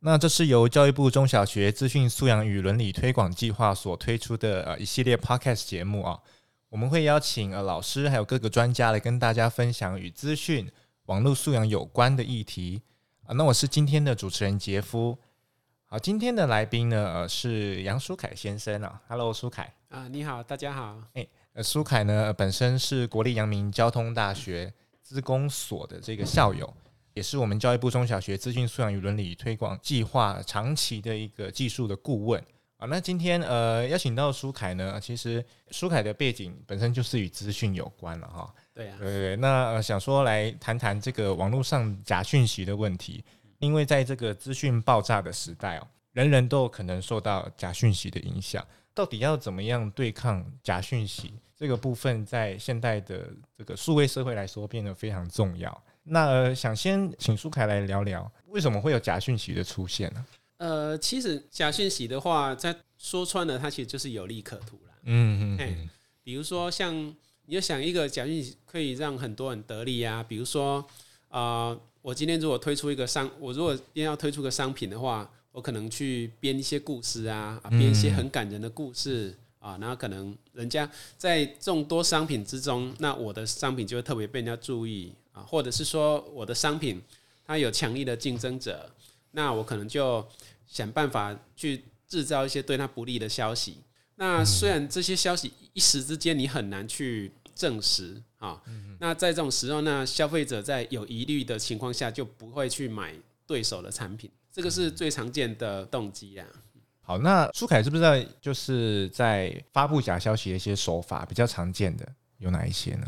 那这是由教育部中小学资讯素养与伦理推广计划所推出的呃一系列 Podcast 节目啊。我们会邀请呃老师还有各个专家来跟大家分享与资讯网络素养有关的议题啊。那我是今天的主持人杰夫。好，今天的来宾呢呃是杨书凯先生啊。Hello，书凯啊，你好，大家好。诶，呃，书凯呢本身是国立阳明交通大学资工所的这个校友。也是我们教育部中小学资讯素养与伦理推广计划长期的一个技术的顾问啊。那今天呃邀请到舒凯呢，其实舒凯的背景本身就是与资讯有关了哈。对啊，对对。那、呃、想说来谈谈这个网络上假讯息的问题，因为在这个资讯爆炸的时代哦，人人都有可能受到假讯息的影响。到底要怎么样对抗假讯息这个部分，在现代的这个数位社会来说，变得非常重要。那、呃、想先请舒凯来聊聊，为什么会有假讯息的出现呢？呃，其实假讯息的话，在说穿了，它其实就是有利可图了。嗯嗯嗯。比如说，像你要想一个假讯息可以让很多人得利啊，比如说啊、呃，我今天如果推出一个商，我如果今天要推出个商品的话，我可能去编一些故事啊，编一些很感人的故事、嗯、啊，然后可能人家在众多商品之中，那我的商品就会特别被人家注意。或者是说我的商品它有强力的竞争者，那我可能就想办法去制造一些对它不利的消息。那虽然这些消息一时之间你很难去证实啊，那在这种时候，那消费者在有疑虑的情况下就不会去买对手的产品，这个是最常见的动机啊。好，那舒凯知不知道就是在发布假消息的一些手法比较常见的有哪一些呢？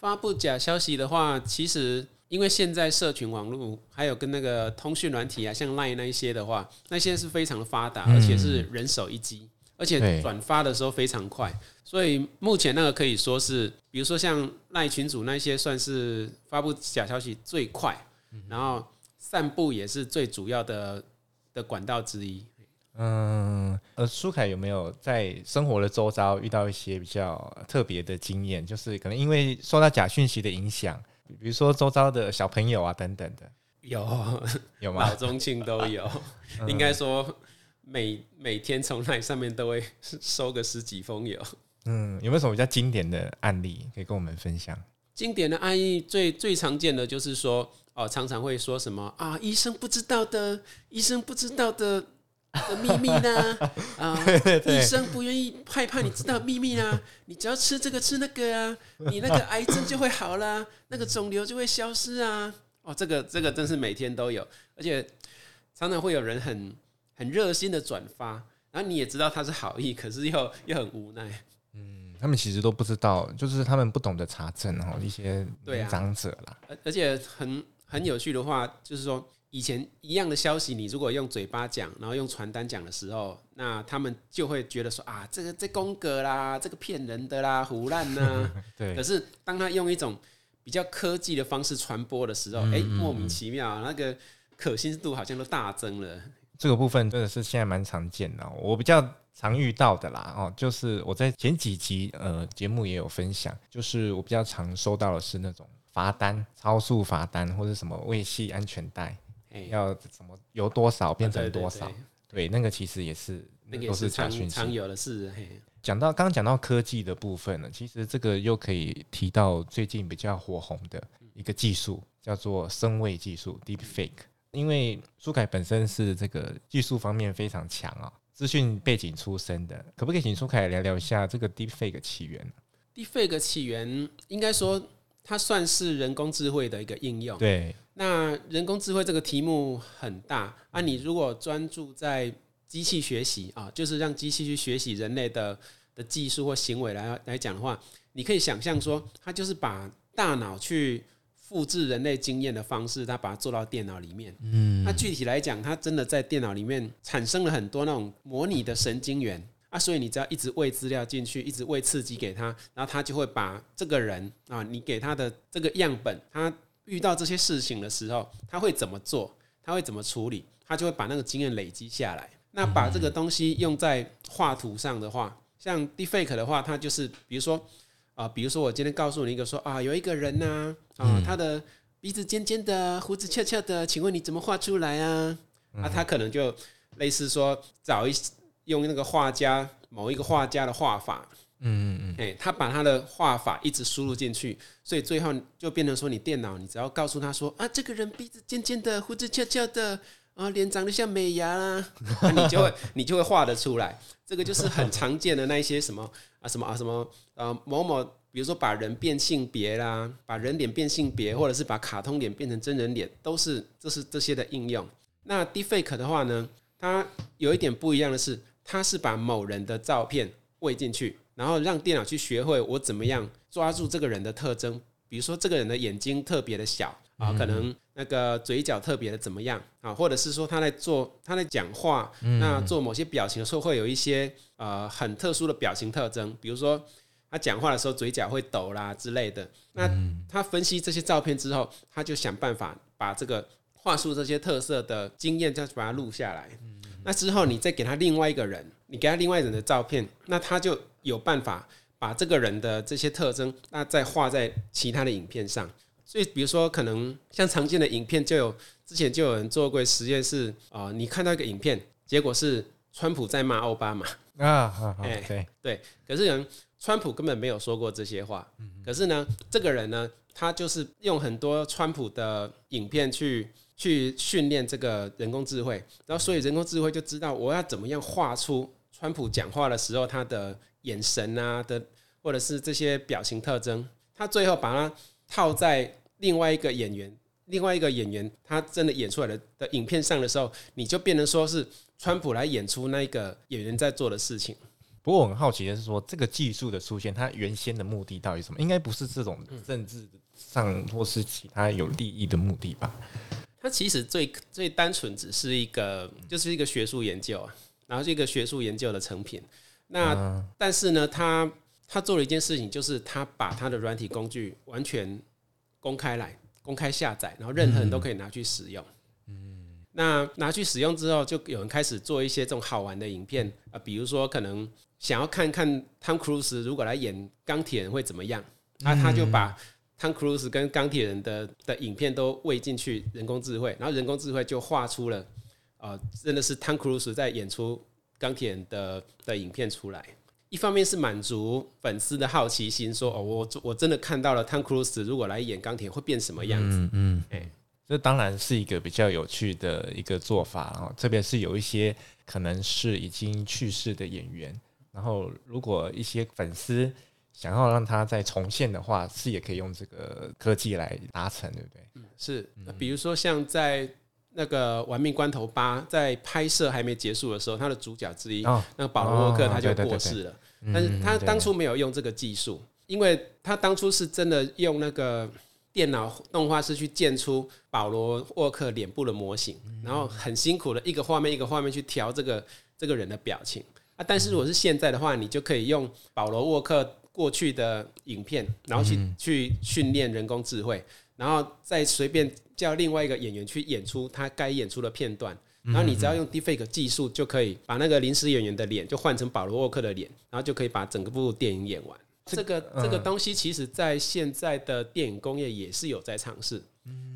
发布假消息的话，其实因为现在社群网络还有跟那个通讯软体啊，像 Line 那一些的话，那些是非常的发达，而且是人手一机，而且转发的时候非常快。所以目前那个可以说是，比如说像 Line 群主那些，算是发布假消息最快，然后散布也是最主要的的管道之一。嗯，呃，舒凯有没有在生活的周遭遇到一些比较特别的经验？就是可能因为受到假讯息的影响，比如说周遭的小朋友啊等等的，有 有吗？老中青都有，应该说每每天从那上面都会收个十几封有。嗯，有没有什么比较经典的案例可以跟我们分享？经典的案例最最常见的就是说，哦，常常会说什么啊，医生不知道的，医生不知道的。的秘密呢？啊，医生不愿意害怕你知道秘密啊。你只要吃这个吃那个啊，你那个癌症就会好啦，那个肿瘤就会消失啊。哦，这个这个真是每天都有，而且常常会有人很很热心的转发，然后你也知道他是好意，可是又又很无奈。嗯，他们其实都不知道，就是他们不懂得查证哦，一些长者啦。而而且很很有趣的话，就是说。以前一样的消息，你如果用嘴巴讲，然后用传单讲的时候，那他们就会觉得说啊，这个这宫格啦，这个骗人的啦，胡乱呐。对。可是当他用一种比较科技的方式传播的时候，哎、嗯嗯嗯欸，莫名其妙，那个可信度好像都大增了。这个部分真的是现在蛮常见的，我比较常遇到的啦。哦，就是我在前几集呃节目也有分享，就是我比较常收到的是那种罚单、超速罚单或者什么未系安全带。要怎么由多少变成多少？对，那个其实也是，那个都是常常有的事。讲到刚刚讲到科技的部分呢，其实这个又可以提到最近比较火红的一个技术，叫做声位技术 （Deep Fake）。因为苏凯本身是这个技术方面非常强啊，资讯背景出身的，可不可以请苏凯聊聊一下这个 Deep Fake 起源？Deep Fake 起源应该说它算是人工智慧的一个应用。对。那人工智慧这个题目很大啊，你如果专注在机器学习啊，就是让机器去学习人类的的技术或行为来来讲的话，你可以想象说，它就是把大脑去复制人类经验的方式，它把它做到电脑里面。嗯，那具体来讲，它真的在电脑里面产生了很多那种模拟的神经元啊，所以你只要一直喂资料进去，一直喂刺激给他，然后他就会把这个人啊，你给他的这个样本，他遇到这些事情的时候，他会怎么做，他会怎么处理，他就会把那个经验累积下来。那把这个东西用在画图上的话，像 Deepfake 的话，它就是比如说啊、呃，比如说我今天告诉你一个说啊，有一个人呐啊，啊，他的鼻子尖尖的，胡子翘翘的，请问你怎么画出来啊？啊，他可能就类似说找一用那个画家某一个画家的画法，嗯嗯嗯，他把他的画法一直输入进去，所以最后就变成说，你电脑你只要告诉他说啊，这个人鼻子尖尖的，胡子翘翘的。啊，脸长得像美牙啦，那 你就会 你就会画得出来。这个就是很常见的那一些什么啊什么啊什么呃某某，比如说把人变性别啦，把人脸变性别，或者是把卡通脸变成真人脸，都是这是这些的应用。那 Deepfake 的话呢，它有一点不一样的是，它是把某人的照片喂进去，然后让电脑去学会我怎么样抓住这个人的特征，比如说这个人的眼睛特别的小。啊，可能那个嘴角特别的怎么样啊，或者是说他在做他在讲话，那做某些表情的时候会有一些呃很特殊的表情特征，比如说他讲话的时候嘴角会抖啦之类的。那他分析这些照片之后，他就想办法把这个话术这些特色的经验，再把它录下来。那之后你再给他另外一个人，你给他另外人的照片，那他就有办法把这个人的这些特征，那再画在其他的影片上。所以，比如说，可能像常见的影片，就有之前就有人做过实验，是啊，你看到一个影片，结果是川普在骂奥巴马啊，哎，对对，可是人川普根本没有说过这些话，可是呢，这个人呢，他就是用很多川普的影片去去训练这个人工智慧，然后所以人工智慧就知道我要怎么样画出川普讲话的时候他的眼神啊的，或者是这些表情特征，他最后把它套在。另外一个演员，另外一个演员，他真的演出来的的影片上的时候，你就变成说是川普来演出那个演员在做的事情。不过我很好奇的是说，这个技术的出现，它原先的目的到底什么？应该不是这种政治上或是其他有利益的目的吧？它其实最最单纯只是一个，就是一个学术研究啊，然后一个学术研究的成品。那但是呢，他他做了一件事情，就是他把他的软体工具完全。公开来，公开下载，然后任何人都可以拿去使用。嗯，那拿去使用之后，就有人开始做一些这种好玩的影片啊，比如说可能想要看看汤克鲁斯如果来演钢铁人会怎么样，那他就把汤克鲁斯跟钢铁人的的影片都喂进去人工智慧，然后人工智慧就画出了，呃，真的是汤克鲁斯在演出钢铁人的的影片出来。一方面是满足粉丝的好奇心，说哦，我我真的看到了汤克鲁斯如果来演钢铁会变什么样子？嗯嗯，哎、欸，这当然是一个比较有趣的一个做法啊，特别是有一些可能是已经去世的演员，然后如果一些粉丝想要让它再重现的话，是也可以用这个科技来达成，对不对？嗯，是，比如说像在。那个《玩命关头八》在拍摄还没结束的时候，他的主角之一，哦、那个保罗沃克他就过世了。但是他当初没有用这个技术，因为他当初是真的用那个电脑动画师去建出保罗沃克脸部的模型，然后很辛苦的一个画面一个画面去调这个这个人的表情啊。但是如果是现在的话，你就可以用保罗沃克过去的影片，然后去去训练人工智慧，然后再随便。叫另外一个演员去演出他该演出的片段，然后你只要用 Deepfake 技术，就可以把那个临时演员的脸就换成保罗沃克的脸，然后就可以把整个部电影演完。这个这个东西，其实在现在的电影工业也是有在尝试。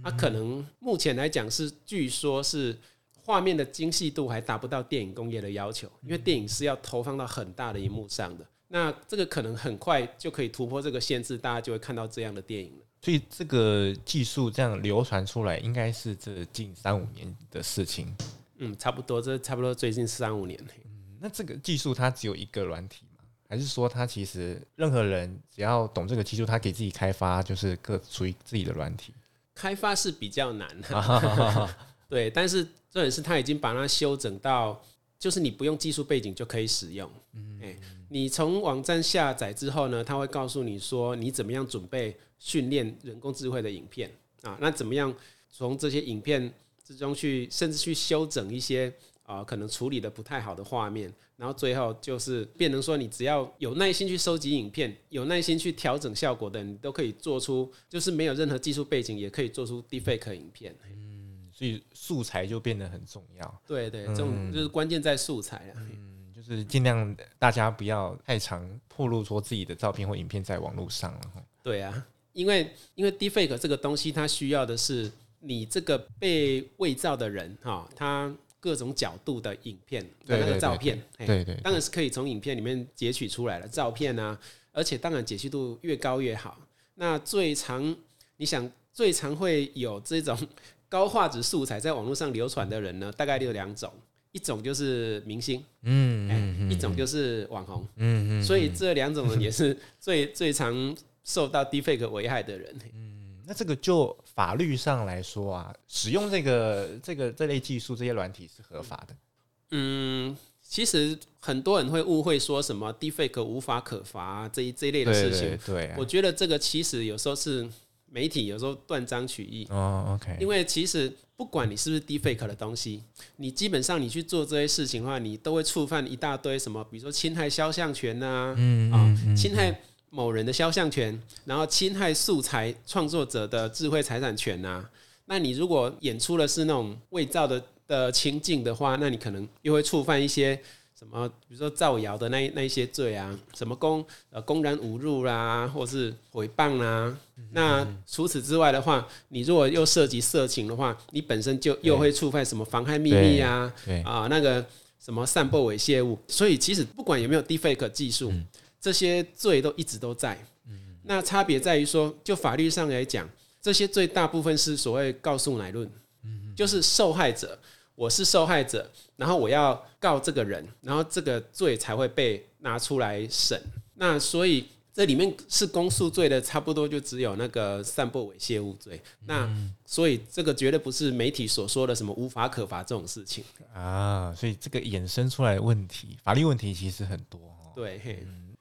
它可能目前来讲是，据说是画面的精细度还达不到电影工业的要求，因为电影是要投放到很大的荧幕上的。那这个可能很快就可以突破这个限制，大家就会看到这样的电影了。所以这个技术这样流传出来，应该是这近三五年的事情。嗯，差不多，这差不多最近三五年。嗯，那这个技术它只有一个软体吗？还是说它其实任何人只要懂这个技术，他给自己开发就是各属于自己的软体？开发是比较难的，对。但是重点是他已经把它修整到，就是你不用技术背景就可以使用。嗯，哎，你从网站下载之后呢，他会告诉你说你怎么样准备训练人工智慧的影片啊？那怎么样从这些影片之中去，甚至去修整一些啊可能处理的不太好的画面，然后最后就是变成说，你只要有耐心去收集影片，有耐心去调整效果的，你都可以做出，就是没有任何技术背景也可以做出 deepfake 影片。所以素材就变得很重要。对对，这种就是关键在素材啊。嗯，就是尽量大家不要太常暴露说自己的照片或影片在网络上了。对啊，因为因为 deepfake 这个东西，它需要的是你这个被伪造的人哈，他各种角度的影片的那个照片，对对，当然是可以从影片里面截取出来的照片啊，而且当然解析度越高越好。那最常你想最常会有这种。高画质素材在网络上流传的人呢，大概有两种，一种就是明星，嗯，嗯，一种就是网红，嗯嗯，所以这两种人也是 最最常受到 deepfake 危害的人。嗯，那这个就法律上来说啊，使用这个这个这类技术这些软体是合法的。嗯，其实很多人会误会说什么 deepfake 无法可罚这一这一类的事情，对，对，对啊，我觉得这个其实有时候是。媒体有时候断章取义哦，OK，因为其实不管你是不是 deepfake 的东西，你基本上你去做这些事情的话，你都会触犯一大堆什么，比如说侵害肖像权呐，嗯啊，侵害某人的肖像权，然后侵害素材创作者的智慧财产权呐。那你如果演出的是那种伪造的的情境的话，那你可能又会触犯一些。什么？比如说造谣的那那一些罪啊，什么公呃公然侮辱啦，或是诽谤啦。那除此之外的话，你如果又涉及色情的话，你本身就又会触犯什么妨害秘密啊，啊那个什么散布猥亵物。所以其实不管有没有 deepfake 技术，嗯、这些罪都一直都在。嗯、那差别在于说，就法律上来讲，这些罪大部分是所谓告诉乃论，嗯、就是受害者。我是受害者，然后我要告这个人，然后这个罪才会被拿出来审。那所以这里面是公诉罪的，差不多就只有那个散布猥亵物罪。那所以这个绝对不是媒体所说的什么无法可罚这种事情啊。所以这个衍生出来的问题，法律问题其实很多。对。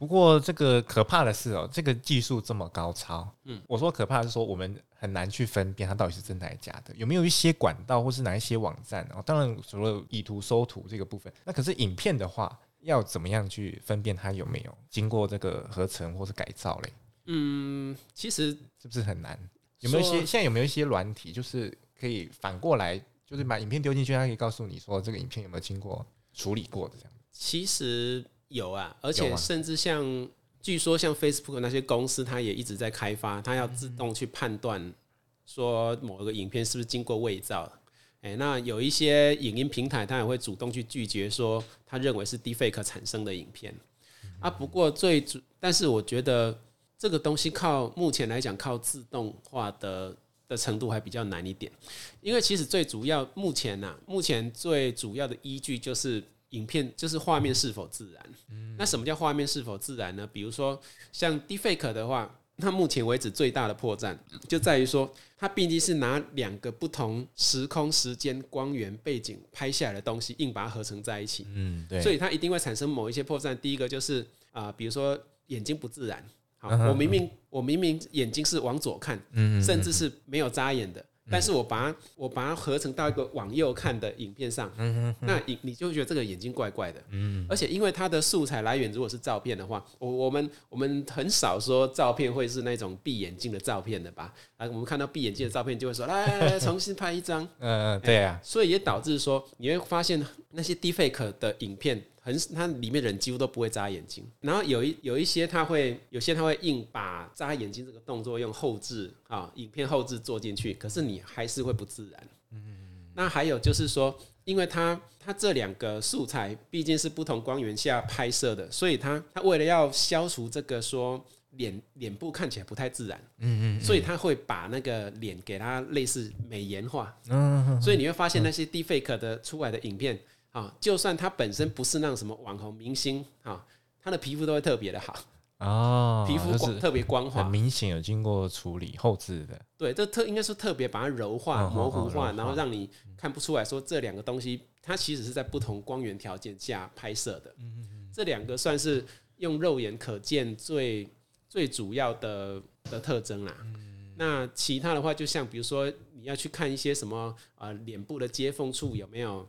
不过这个可怕的是哦，这个技术这么高超，嗯，我说可怕的是说我们很难去分辨它到底是真的还是假的，有没有一些管道或是哪一些网站哦？当然除了以图搜图这个部分，那可是影片的话，要怎么样去分辨它有没有经过这个合成或是改造嘞？嗯，其实是不是很难？有没有一些现在有没有一些软体，就是可以反过来，就是把影片丢进去，它可以告诉你说这个影片有没有经过处理过的这样？其实。有啊，而且甚至像，据说像 Facebook 那些公司，它也一直在开发，它要自动去判断说某个影片是不是经过伪造。诶，那有一些影音平台，它也会主动去拒绝说，它认为是 Deepfake 产生的影片。啊，不过最主，但是我觉得这个东西靠目前来讲，靠自动化的的程度还比较难一点，因为其实最主要目前呐，目前最主要的依据就是。影片就是画面是否自然？那什么叫画面是否自然呢？比如说像 Deepfake 的话，它目前为止最大的破绽就在于说，它毕竟是拿两个不同时空、时间、光源、背景拍下来的东西，硬把它合成在一起。嗯，对。所以它一定会产生某一些破绽。第一个就是啊，比如说眼睛不自然。好，我明明我明明眼睛是往左看，甚至是没有眨眼的。但是我把它我把它合成到一个往右看的影片上，那你你就觉得这个眼睛怪怪的，而且因为它的素材来源如果是照片的话，我我们我们很少说照片会是那种闭眼睛的照片的吧？啊，我们看到闭眼睛的照片就会说来来来重新拍一张，嗯嗯，对啊，所以也导致说你会发现那些 deepfake 的影片。很，它里面人几乎都不会眨眼睛，然后有一有一些他会，有些他会硬把眨眼睛这个动作用后置啊，影片后置做进去，可是你还是会不自然。嗯，那还有就是说，因为它它这两个素材毕竟是不同光源下拍摄的，所以它它为了要消除这个说脸脸部看起来不太自然，嗯嗯，所以他会把那个脸给它类似美颜化，嗯，所以你会发现那些 deepfake 的出来的影片。啊，就算他本身不是那种什么网红明星啊，他的皮肤都会特别的好哦，皮肤光特别光滑，很明显有经过处理后置的。对，这特应该是特别把它柔化、模糊化，然后让你看不出来说这两个东西它其实是在不同光源条件下拍摄的。这两个算是用肉眼可见最最主要的的特征啦。那其他的话，就像比如说你要去看一些什么啊，脸部的接缝处有没有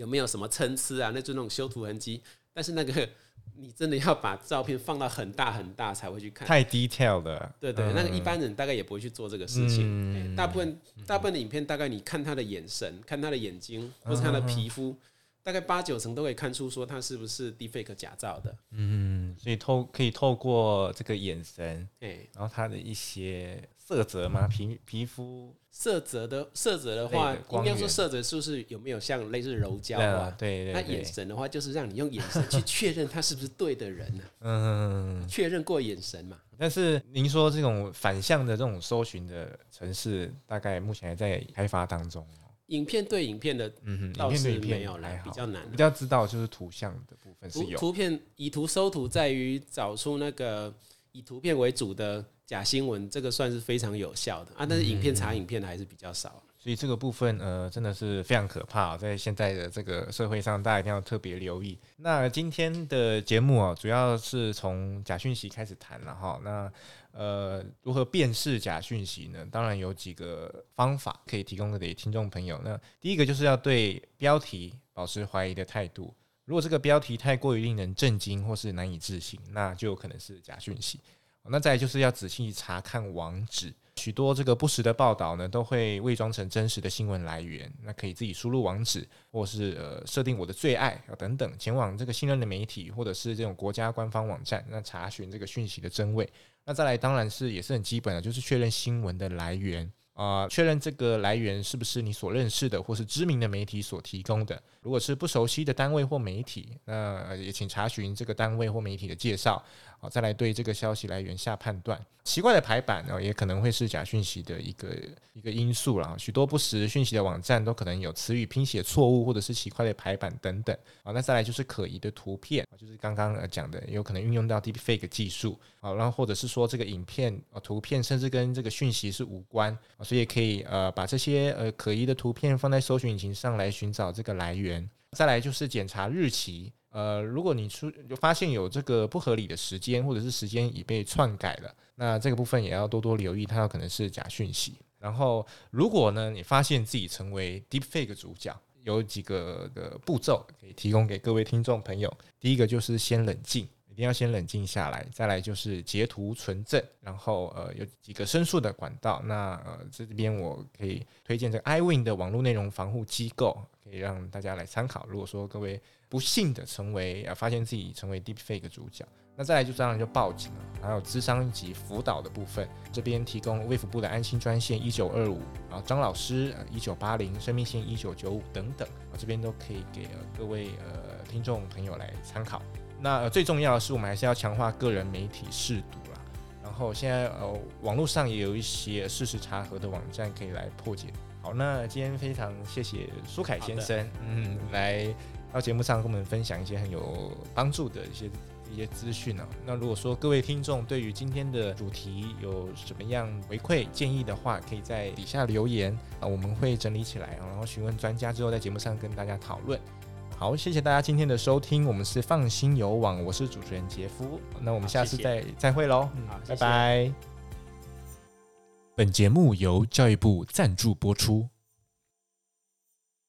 有没有什么参差啊，那就那种修图痕迹，但是那个。你真的要把照片放到很大很大才会去看，太 detail 了。对对，那个一般人大概也不会去做这个事情。嗯大部分大部分的影片，大概你看他的眼神、看他的眼睛，或是他的皮肤，大概八九成都可以看出说他是不是 deepfake 假造的。嗯，所以透可以透过这个眼神，然后他的一些。色泽吗？皮皮肤色泽的色泽的话，应该说色泽是不是有没有像类似柔焦啊？对对。那眼神的话，就是让你用眼神去确认他是不是对的人呢？嗯，确认过眼神嘛。但是您说这种反向的这种搜寻的城市，大概目前还在开发当中。影片对影片的，嗯哼，倒是没有来比较难。比较知道就是图像的部分是有。图片以图搜图，在于找出那个以图片为主的。假新闻这个算是非常有效的啊，但是影片查影片的还是比较少，所以这个部分呃真的是非常可怕，在现在的这个社会上，大家一定要特别留意。那今天的节目啊，主要是从假讯息开始谈了哈。那呃，如何辨识假讯息呢？当然有几个方法可以提供给听众朋友。那第一个就是要对标题保持怀疑的态度，如果这个标题太过于令人震惊或是难以置信，那就有可能是假讯息。那再就是要仔细查看网址，许多这个不实的报道呢，都会伪装成真实的新闻来源。那可以自己输入网址，或是呃设定我的最爱等等，前往这个信任的媒体或者是这种国家官方网站，那查询这个讯息的真伪。那再来当然是也是很基本的，就是确认新闻的来源。啊，确认这个来源是不是你所认识的或是知名的媒体所提供的。如果是不熟悉的单位或媒体，那也请查询这个单位或媒体的介绍，好，再来对这个消息来源下判断。奇怪的排版呢，也可能会是假讯息的一个一个因素啦。许多不实讯息的网站都可能有词语拼写错误或者是奇怪的排版等等。啊，那再来就是可疑的图片，就是刚刚讲的，有可能运用到 Deepfake 技术。啊，然后或者是说这个影片、啊图片甚至跟这个讯息是无关。所以也可以呃把这些呃可疑的图片放在搜寻引擎上来寻找这个来源。再来就是检查日期，呃，如果你出就发现有这个不合理的时间，或者是时间已被篡改了，那这个部分也要多多留意，它有可能是假讯息。然后如果呢你发现自己成为 Deepfake 主角，有几个的步骤可以提供给各位听众朋友。第一个就是先冷静。一定要先冷静下来，再来就是截图存证，然后呃有几个申诉的管道。那呃这边我可以推荐这个 iWin 的网络内容防护机构，可以让大家来参考。如果说各位不幸的成为啊发现自己成为 Deepfake 主角，那再来就当然就报警了。还有智商及辅导的部分，这边提供卫福部的安心专线一九二五，然后张老师一九八零生命线一九九五等等啊，这边都可以给各位呃听众朋友来参考。那最重要的是，我们还是要强化个人媒体试读啦。然后现在呃，网络上也有一些事实查核的网站可以来破解。好，那今天非常谢谢苏凯先生，嗯，来到节目上跟我们分享一些很有帮助的一些一些资讯呢。那如果说各位听众对于今天的主题有什么样回馈建议的话，可以在底下留言啊，我们会整理起来，然后询问专家之后在节目上跟大家讨论。好，谢谢大家今天的收听，我们是放心游网，我是主持人杰夫，那我们下次再谢谢再会喽，嗯，好，拜拜。谢谢。本节目由教育部赞助播出。